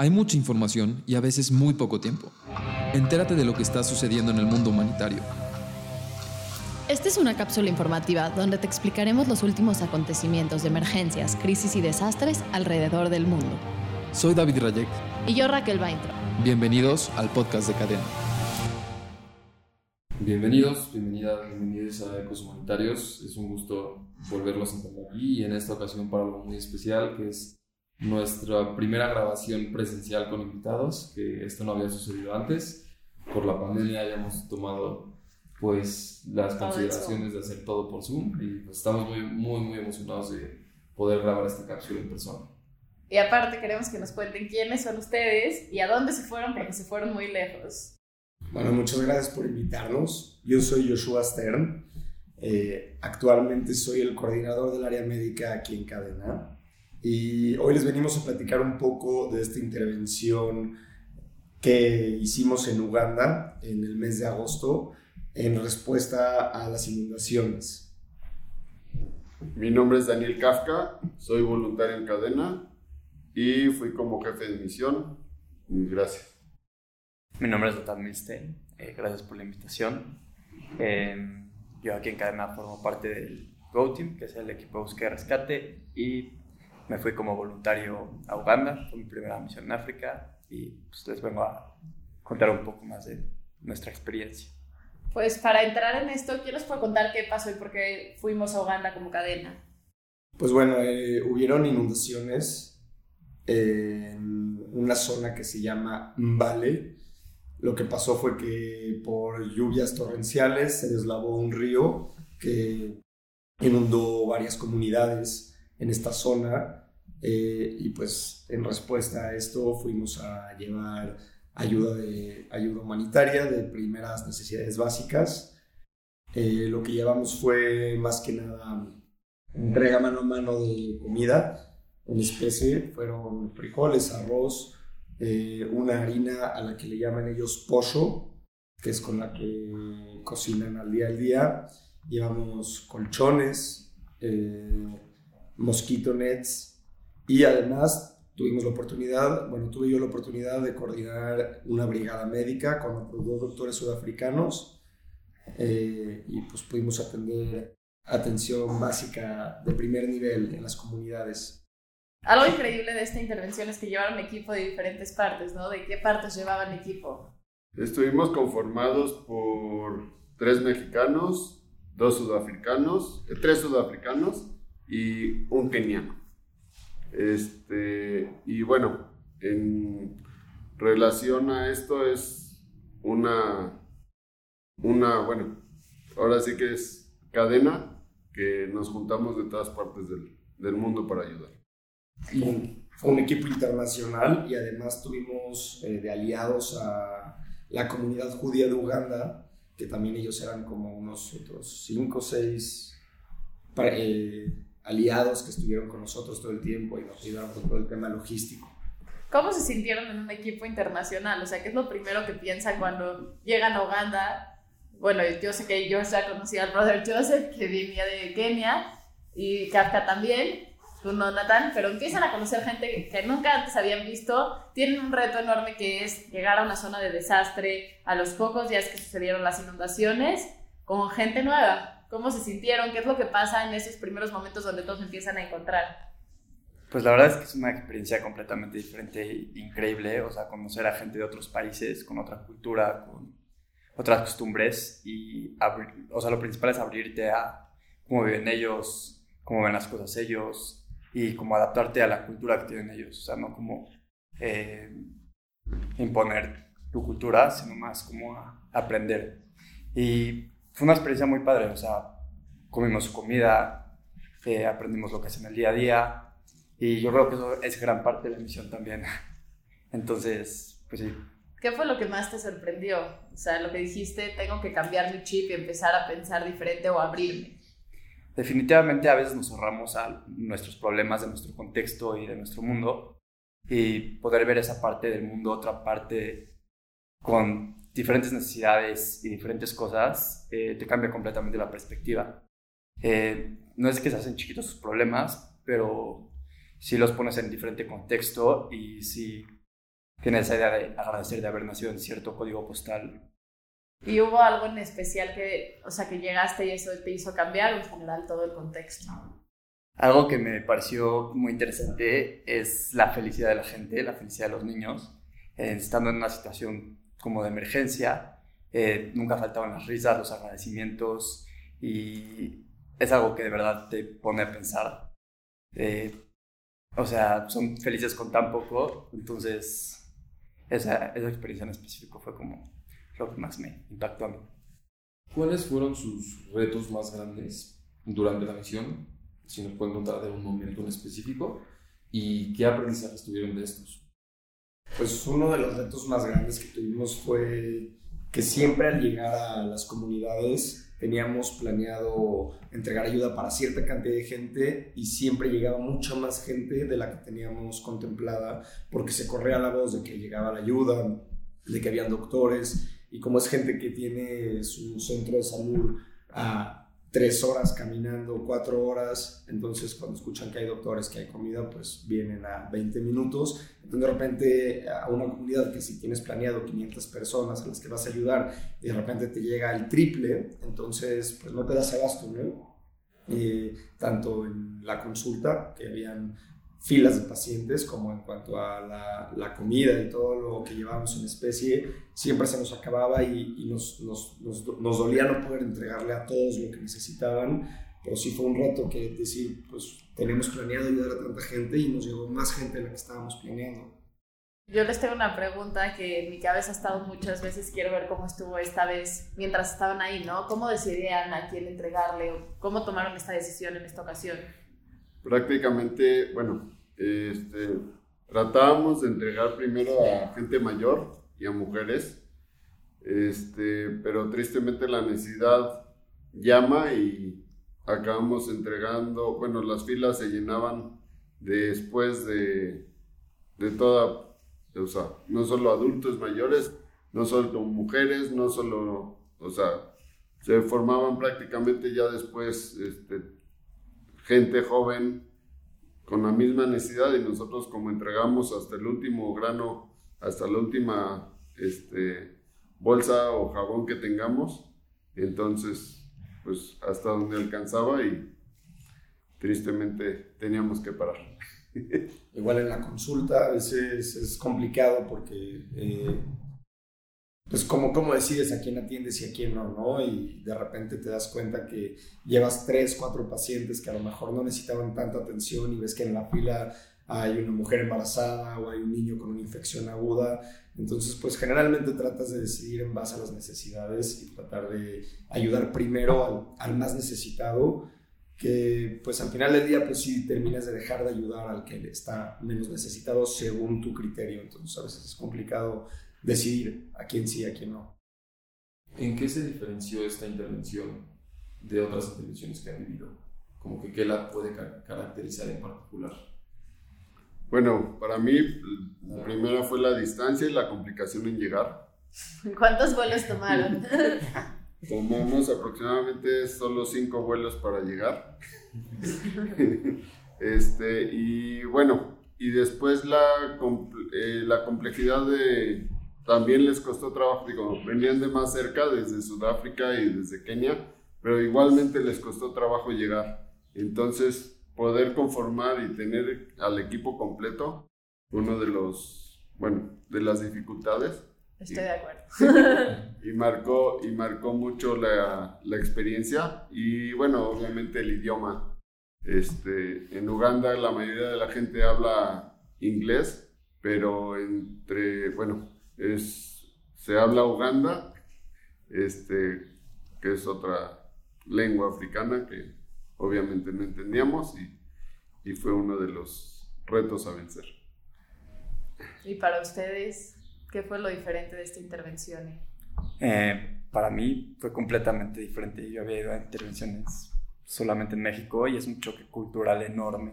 Hay mucha información y a veces muy poco tiempo. Entérate de lo que está sucediendo en el mundo humanitario. Esta es una cápsula informativa donde te explicaremos los últimos acontecimientos de emergencias, crisis y desastres alrededor del mundo. Soy David Rayek. Y yo Raquel Baintro. Bienvenidos al podcast de Cadena. Bienvenidos, bienvenidas, bienvenidos a Ecos Humanitarios. Es un gusto volverlos a encontrar aquí y en esta ocasión para algo muy especial que es nuestra primera grabación presencial con invitados, que esto no había sucedido antes. Por la pandemia hayamos tomado pues las consideraciones de hacer todo por Zoom y pues, estamos muy, muy, muy emocionados de poder grabar esta cápsula en persona. Y aparte queremos que nos cuenten quiénes son ustedes y a dónde se fueron porque se fueron muy lejos. Bueno, muchas gracias por invitarnos. Yo soy Joshua Stern. Eh, actualmente soy el coordinador del área médica aquí en Cadena. Y hoy les venimos a platicar un poco de esta intervención que hicimos en Uganda en el mes de agosto en respuesta a las inundaciones. Mi nombre es Daniel Kafka, soy voluntario en cadena y fui como jefe de misión. Gracias. Mi nombre es Lothar Milstein, eh, gracias por la invitación. Eh, yo aquí en cadena formo parte del Go Team, que es el equipo de búsqueda y rescate, y me fui como voluntario a Uganda, fue mi primera misión en África y pues les vengo a contar un poco más de nuestra experiencia. Pues para entrar en esto, ¿quién nos puede contar qué pasó y por qué fuimos a Uganda como cadena? Pues bueno, eh, hubieron inundaciones en una zona que se llama Mbale. Lo que pasó fue que por lluvias torrenciales se deslavó un río que inundó varias comunidades en esta zona eh, y pues en respuesta a esto fuimos a llevar ayuda, de, ayuda humanitaria de primeras necesidades básicas. Eh, lo que llevamos fue más que nada entrega mano a mano de comida en especie, fueron frijoles, arroz, eh, una harina a la que le llaman ellos pollo, que es con la que cocinan al día al día. Llevamos colchones, Mosquito Nets y además tuvimos la oportunidad, bueno, tuve yo la oportunidad de coordinar una brigada médica con otros dos doctores sudafricanos eh, y pues pudimos atender atención básica de primer nivel en las comunidades. Algo increíble de esta intervención es que llevaron equipo de diferentes partes, ¿no? ¿De qué partes llevaban equipo? Estuvimos conformados por tres mexicanos, dos sudafricanos, eh, tres sudafricanos y un keniano. Este, y bueno, en relación a esto es una, una, bueno, ahora sí que es cadena que nos juntamos de todas partes del, del mundo para ayudar. fue un equipo internacional y además tuvimos eh, de aliados a la comunidad judía de Uganda, que también ellos eran como unos otros cinco o seis eh, aliados que estuvieron con nosotros todo el tiempo y nos ayudaron con todo el tema logístico. ¿Cómo se sintieron en un equipo internacional? O sea, ¿qué es lo primero que piensan cuando llegan a Uganda? Bueno, yo sé que yo ya conocí al brother Joseph, que venía de Kenia, y Kafka también, tú no, Nathan, pero empiezan a conocer gente que nunca antes habían visto. Tienen un reto enorme que es llegar a una zona de desastre a los pocos días que sucedieron las inundaciones con gente nueva. ¿Cómo se sintieron? ¿Qué es lo que pasa en esos primeros momentos donde todos empiezan a encontrar? Pues la verdad es que es una experiencia completamente diferente e increíble, o sea, conocer a gente de otros países, con otra cultura, con otras costumbres y, o sea, lo principal es abrirte a cómo viven ellos, cómo ven las cosas ellos y cómo adaptarte a la cultura que tienen ellos, o sea, no como eh, imponer tu cultura, sino más como aprender. Y fue una experiencia muy padre, o sea, comimos comida, eh, aprendimos lo que hacen el día a día y yo creo que eso es gran parte de la misión también. Entonces, pues sí. ¿Qué fue lo que más te sorprendió? O sea, lo que dijiste, tengo que cambiar mi chip y empezar a pensar diferente o abrirme. Definitivamente a veces nos ahorramos a nuestros problemas de nuestro contexto y de nuestro mundo y poder ver esa parte del mundo, otra parte con diferentes necesidades y diferentes cosas, eh, te cambia completamente la perspectiva. Eh, no es que se hacen chiquitos sus problemas, pero si los pones en diferente contexto y si tiene esa idea de agradecer de haber nacido en cierto código postal. ¿Y hubo algo en especial que, o sea, que llegaste y eso te hizo cambiar en general todo el contexto? Algo que me pareció muy interesante es la felicidad de la gente, la felicidad de los niños. Eh, estando en una situación como de emergencia, eh, nunca faltaban las risas, los agradecimientos y es algo que de verdad te pone a pensar. Eh, o sea, son felices con tan poco, entonces esa, esa experiencia en específico fue como lo que más me impactó a mí. ¿Cuáles fueron sus retos más grandes durante la misión? Si nos pueden contar de un momento en específico. ¿Y qué aprendizajes tuvieron de estos? Pues uno de los retos más grandes que tuvimos fue que siempre al llegar a las comunidades teníamos planeado entregar ayuda para cierta cantidad de gente y siempre llegaba mucha más gente de la que teníamos contemplada porque se corría la voz de que llegaba la ayuda, de que habían doctores y como es gente que tiene su centro de salud a tres horas caminando, cuatro horas, entonces cuando escuchan que hay doctores, que hay comida, pues vienen a 20 minutos. Entonces de repente a una comunidad que si tienes planeado 500 personas a las que vas a ayudar y de repente te llega el triple, entonces pues no te das abasto, ¿no? Eh, tanto en la consulta, que habían filas de pacientes, como en cuanto a la, la, comida y todo lo que llevábamos en especie, siempre se nos acababa y, y nos, nos, nos, nos, dolía no poder entregarle a todos lo que necesitaban, pero sí fue un reto que decir, pues tenemos planeado ayudar a tanta gente y nos llegó más gente de la que estábamos planeando. Yo les tengo una pregunta que en mi cabeza ha estado muchas veces, quiero ver cómo estuvo esta vez mientras estaban ahí, ¿no? ¿Cómo decidían a quién entregarle o cómo tomaron esta decisión en esta ocasión? Prácticamente, bueno, este, tratábamos de entregar primero a gente mayor y a mujeres, este, pero tristemente la necesidad llama y acabamos entregando, bueno, las filas se llenaban después de, de toda, o sea, no solo adultos mayores, no solo mujeres, no solo, o sea, se formaban prácticamente ya después este, gente joven con la misma necesidad y nosotros como entregamos hasta el último grano, hasta la última este, bolsa o jabón que tengamos, entonces pues hasta donde alcanzaba y tristemente teníamos que parar. Igual en la consulta a veces es complicado porque eh, pues como cómo decides a quién atiendes y a quién no, ¿no? Y de repente te das cuenta que llevas tres, cuatro pacientes que a lo mejor no necesitaban tanta atención y ves que en la fila hay una mujer embarazada o hay un niño con una infección aguda. Entonces, pues generalmente tratas de decidir en base a las necesidades y tratar de ayudar primero al, más necesitado, que pues al final del día pues sí terminas de dejar de ayudar al que está menos necesitado según tu criterio. Entonces a veces es complicado decidir a quién sí, a quién no. ¿En qué se diferenció esta intervención de otras intervenciones que han vivido? Como que qué la puede caracterizar en particular. Bueno, para mí la primera fue la distancia y la complicación en llegar. ¿Cuántos vuelos tomaron? Tomamos aproximadamente solo cinco vuelos para llegar. este, y bueno, y después la, eh, la complejidad de, también les costó trabajo, digo, venían de más cerca, desde Sudáfrica y desde Kenia, pero igualmente les costó trabajo llegar. Entonces, poder conformar y tener al equipo completo, uno de los, bueno, de las dificultades. Estoy de acuerdo. y marcó, y marcó mucho la, la, experiencia y, bueno, obviamente el idioma. Este, en Uganda la mayoría de la gente habla inglés, pero entre, bueno, es, se habla Uganda, este, que es otra lengua africana que obviamente no entendíamos y, y fue uno de los retos a vencer. ¿Y para ustedes qué fue lo diferente de esta intervención? Eh, para mí fue completamente diferente. Yo había ido a intervenciones solamente en México y es un choque cultural enorme.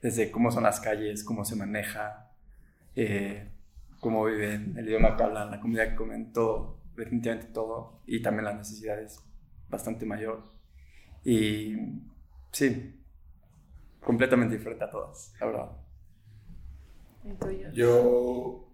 Desde cómo son las calles, cómo se maneja, eh, cómo viven, el idioma que hablan, la comunidad que comen, todo, definitivamente todo, y también la necesidad es bastante mayor. Y sí, completamente diferente a todas, la verdad. Yo,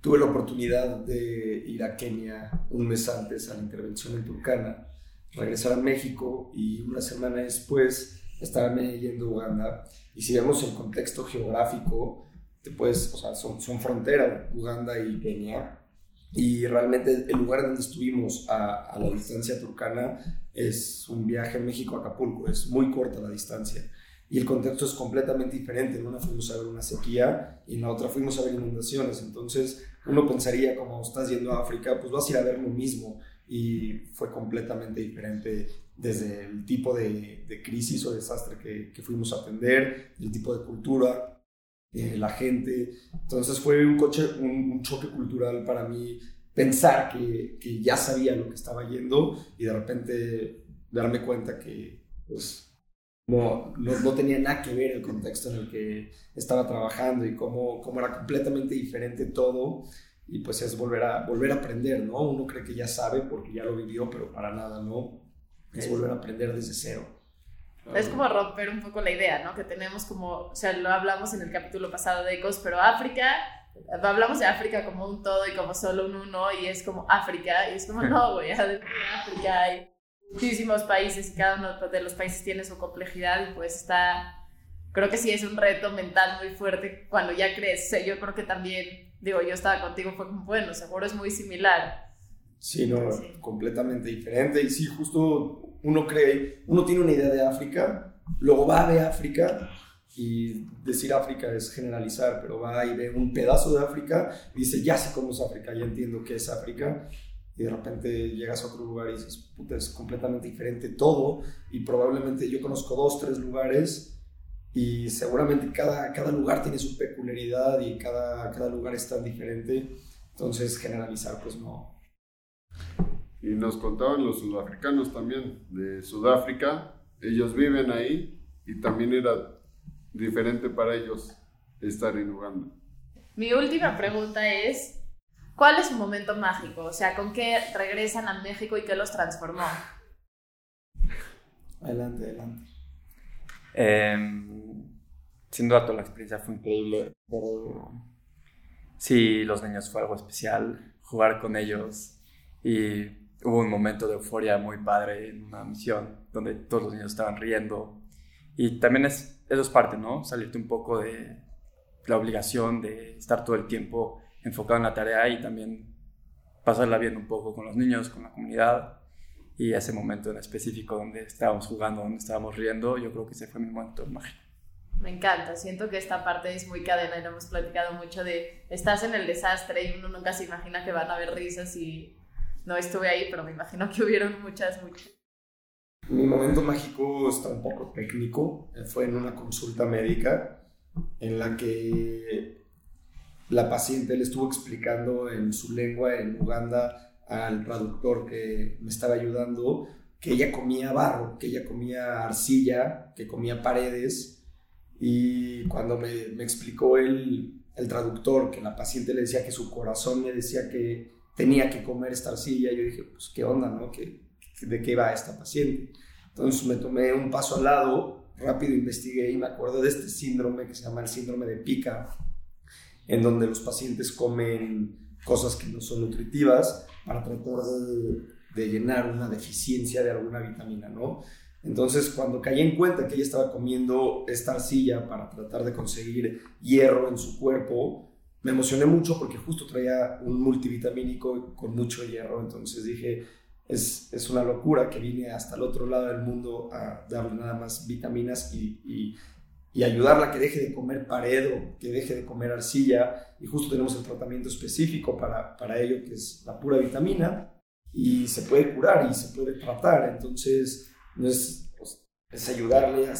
tuve la oportunidad de ir a Kenia un mes antes a la intervención en Turkana, regresar a México y una semana después estarme yendo a Uganda. Y si vemos el contexto geográfico, te puedes, o sea, son, son frontera Uganda y Kenia. Y realmente el lugar donde estuvimos a, a la distancia turcana es un viaje en México a Acapulco, es muy corta la distancia y el contexto es completamente diferente. En una fuimos a ver una sequía y en la otra fuimos a ver inundaciones. Entonces uno pensaría, como estás yendo a África, pues vas a ir a ver lo mismo. Y fue completamente diferente desde el tipo de, de crisis o desastre que, que, fuimos a atender, el tipo de cultura, eh, la gente. Entonces fue un, coche, un, un, choque cultural para mí pensar que, que ya sabía lo que estaba yendo y de repente darme cuenta que pues, no, no, tenía nada que ver el contexto en el que estaba trabajando y cómo, cómo era completamente diferente todo. Y pues es volver a, volver a aprender, ¿no? Uno cree que ya sabe porque ya lo vivió, pero para nada, ¿no? Es volver a aprender desde cero. Es como romper un poco la idea, ¿no? Que tenemos como, o sea, lo hablamos en el capítulo pasado de Ecos, pero África, hablamos de África como un todo y como solo un uno, y es como África, y es como, no, güey, África hay muchísimos países y cada uno de los países tiene su complejidad y pues está, creo que sí es un reto mental muy fuerte cuando ya crees, yo creo que también, digo, yo estaba contigo, fue como, bueno, seguro es muy similar. Sí, no, completamente diferente y sí, justo uno cree, uno tiene una idea de África, luego va ver África y decir África es generalizar, pero va y ve un pedazo de África y dice, ya sé cómo es África, ya entiendo qué es África y de repente llegas a otro lugar y dices, puta, es completamente diferente todo y probablemente yo conozco dos, tres lugares y seguramente cada, cada lugar tiene su peculiaridad y cada, cada lugar es tan diferente, entonces generalizar pues no. Y nos contaban los sudafricanos también de Sudáfrica, ellos viven ahí y también era diferente para ellos estar en Uganda. Mi última pregunta es, ¿Cuál es su momento mágico? O sea, ¿con qué regresan a México y qué los transformó? Adelante, adelante. Eh, sin duda toda la experiencia fue increíble, sí, los niños fue algo especial, jugar con ellos y hubo un momento de euforia muy padre en una misión donde todos los niños estaban riendo y también es, eso es parte, ¿no? Salirte un poco de la obligación de estar todo el tiempo enfocado en la tarea y también pasarla bien un poco con los niños, con la comunidad. Y ese momento en específico donde estábamos jugando, donde estábamos riendo, yo creo que ese fue mi momento mágico. Me encanta, siento que esta parte es muy cadena y lo hemos platicado mucho de estás en el desastre y uno nunca se imagina que van a haber risas y no estuve ahí, pero me imagino que hubieron muchas, muchas. Mi momento mágico está un poco técnico, fue en una consulta médica en la que la paciente le estuvo explicando en su lengua en Uganda al traductor que me estaba ayudando que ella comía barro, que ella comía arcilla, que comía paredes y cuando me, explicó el traductor que la paciente le decía que su corazón le decía que tenía que comer esta arcilla, yo dije, pues qué onda, ¿no? ¿Qué, ¿De qué va esta paciente? Entonces me tomé un paso al lado, rápido investigué y me acuerdo de este síndrome que se llama el síndrome de pica, en donde los pacientes comen cosas que no son nutritivas para tratar de, llenar una deficiencia de alguna vitamina, ¿no? Entonces, cuando caí en cuenta que ella estaba comiendo esta arcilla para tratar de conseguir hierro en su cuerpo, me emocioné mucho porque justo traía un multivitamínico con mucho hierro. Entonces dije, es, es una locura que vine hasta el otro lado del mundo a darle nada más vitaminas y y ayudarla a que deje de comer pared o que deje de comer arcilla. Y justo tenemos el tratamiento específico para, para ello, que es la pura vitamina, y se puede curar y se puede tratar. Entonces, no es, pues, es ayudarle a,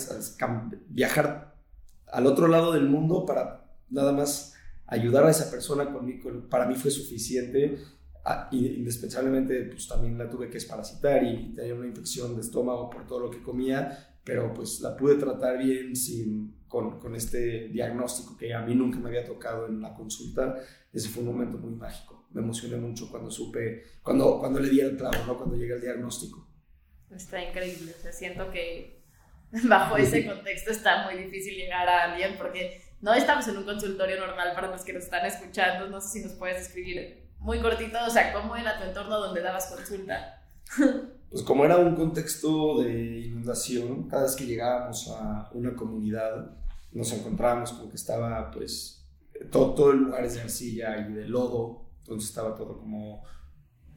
viajar al otro lado del mundo para nada más ayudar a esa persona conmigo. Para mí fue suficiente. Ah, indispensablemente, pues también la tuve que esparasitar y tenía una infección de estómago por todo lo que comía pero pues la pude tratar bien sin, con, con, este diagnóstico que a mí nunca me había tocado en la consulta. Ese fue un momento muy mágico. Me emocioné mucho cuando supe, cuando, cuando le di el clavo, ¿no? cuando llegué el diagnóstico. Está increíble, o sea, siento que bajo ese contexto está muy difícil llegar a alguien porque no estamos en un consultorio normal para los que nos están escuchando, no sé si nos puedes describir muy cortito, o sea, cómo era tu entorno donde dabas consulta. Pues como era un contexto de inundación, cada vez que llegábamos a una comunidad nos encontrábamos con que estaba pues todo, todo el lugar es de arcilla y de lodo, entonces estaba todo como,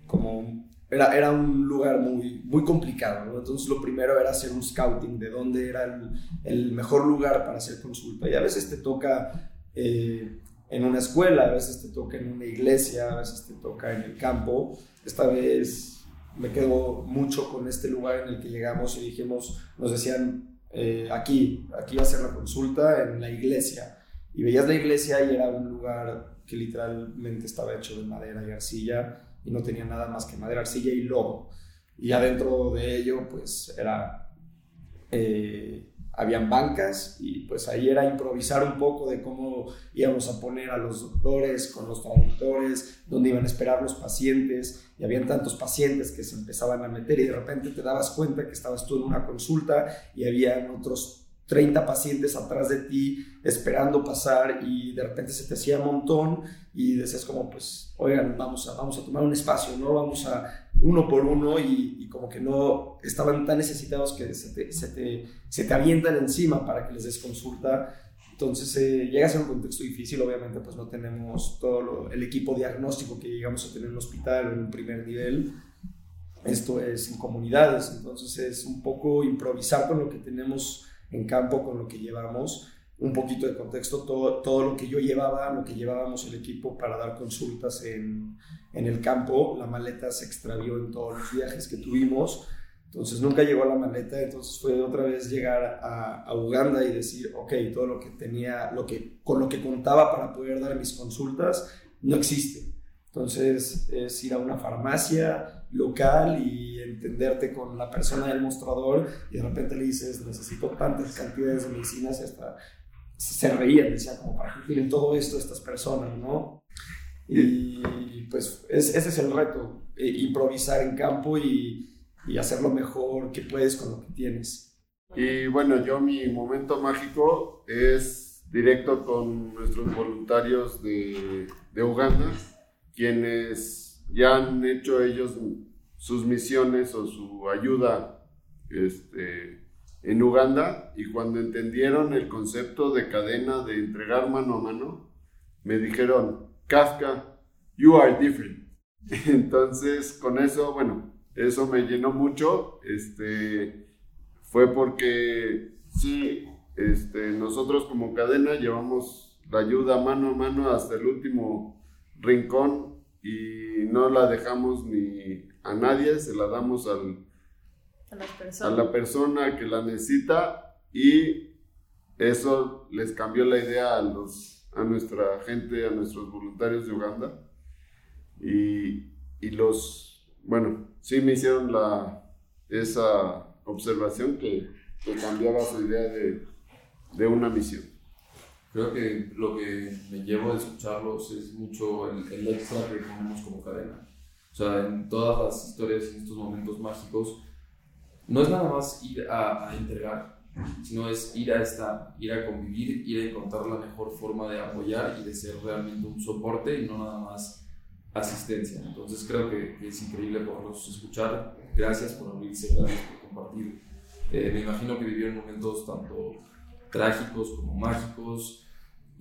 como era, era un lugar muy, muy complicado, ¿no? Entonces lo primero era hacer un scouting de dónde era el, el mejor lugar para hacer consulta y a veces te toca eh, en una escuela, a veces te toca en una iglesia, a veces te toca en el campo, esta vez me quedo mucho con este lugar en el que llegamos y dijimos, nos decían, eh, aquí, aquí va a ser la consulta en la iglesia. Y veías la iglesia y era un lugar que literalmente estaba hecho de madera y arcilla y no tenía nada más que madera, arcilla y lodo. Y adentro de ello, pues era eh, habían bancas y pues ahí era improvisar un poco de cómo íbamos a poner a los doctores con los traductores, dónde iban a esperar los pacientes y habían tantos pacientes que se empezaban a meter y de repente te dabas cuenta que estabas tú en una consulta y habían otros 30 pacientes atrás de ti esperando pasar y de repente se te hacía un montón y decías como pues oigan vamos a, vamos a tomar un espacio, ¿no? Vamos a uno por uno y, como que no estaban tan necesitados que se te, se te, se te avientan encima para que les des consulta. Entonces eh, llega a ser un contexto difícil, obviamente pues no tenemos todo el equipo diagnóstico que llegamos a tener en un hospital en un primer nivel. Esto es en comunidades, entonces es un poco improvisar con lo que tenemos en campo, con lo que llevamos un poquito de contexto, todo, todo lo que yo llevaba, lo que llevábamos el equipo para dar consultas en, en el campo, la maleta se extravió en todos los viajes que tuvimos, entonces nunca llegó la maleta, entonces fue otra vez llegar a, a, Uganda y decir, ok, todo lo que tenía, lo que, con lo que contaba para poder dar mis consultas, no existe. Entonces es ir a una farmacia local y entenderte con la persona del mostrador y de repente le dices, necesito tantas cantidades de medicinas y hasta se reían, decía como, ¿para qué tienen todo esto estas personas, no? Y pues ese es el reto, eh, improvisar en campo y, y hacer lo mejor que puedes con lo que tienes. Y bueno, yo mi momento mágico es directo con nuestros voluntarios de, de Uganda, quienes ya han hecho ellos sus misiones o su ayuda este, en Uganda y cuando entendieron el concepto de cadena de entregar mano a mano, me dijeron, Kafka, you are different. Entonces, con eso, bueno, eso me llenó mucho. Este, fue porque sí, este, nosotros como cadena llevamos la ayuda mano a mano hasta el último rincón y no la dejamos ni a nadie, se la damos al, a, la persona que la necesita y eso les cambió la idea a, los, a nuestra gente, a nuestros voluntarios de Uganda. Y, y los, bueno, sí me hicieron la, esa observación que, que cambiaba su idea de, de, una misión. Creo que lo que me llevo de escucharlos es mucho el, el extra que ponemos como cadena. O sea, en todas las historias, en estos momentos mágicos, no es nada más ir a, a, entregar, sino es ir a estar, ir a convivir, ir a encontrar la mejor forma de apoyar y de ser realmente un soporte y no nada más asistencia. Entonces creo que, es increíble poderlos escuchar. Gracias por abrirse, gracias por compartir. Eh, me imagino que vivieron momentos tanto trágicos como mágicos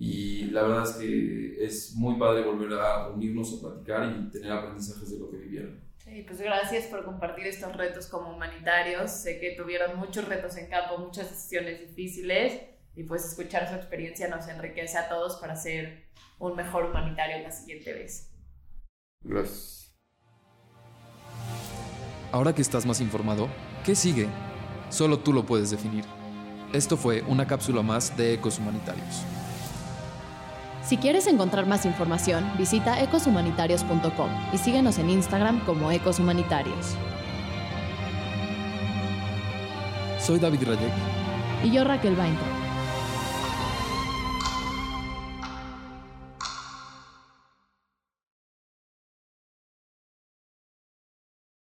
y la verdad es que es muy padre volver a unirnos a platicar y tener aprendizajes de lo que vivieron. Sí, pues gracias por compartir estos retos como humanitarios. Sé que tuvieron muchos retos en campo, muchas decisiones difíciles y pues escuchar su experiencia nos enriquece a todos para ser un mejor humanitario la siguiente vez. Gracias. Ahora que estás más informado, ¿qué sigue? Solo tú lo puedes definir. Esto fue una cápsula más de Ecos Humanitarios. Si quieres encontrar más información, visita ecoshumanitarios.com y síguenos en Instagram como Ecos Humanitarios. Soy David Rayek. Y yo Raquel Bainter.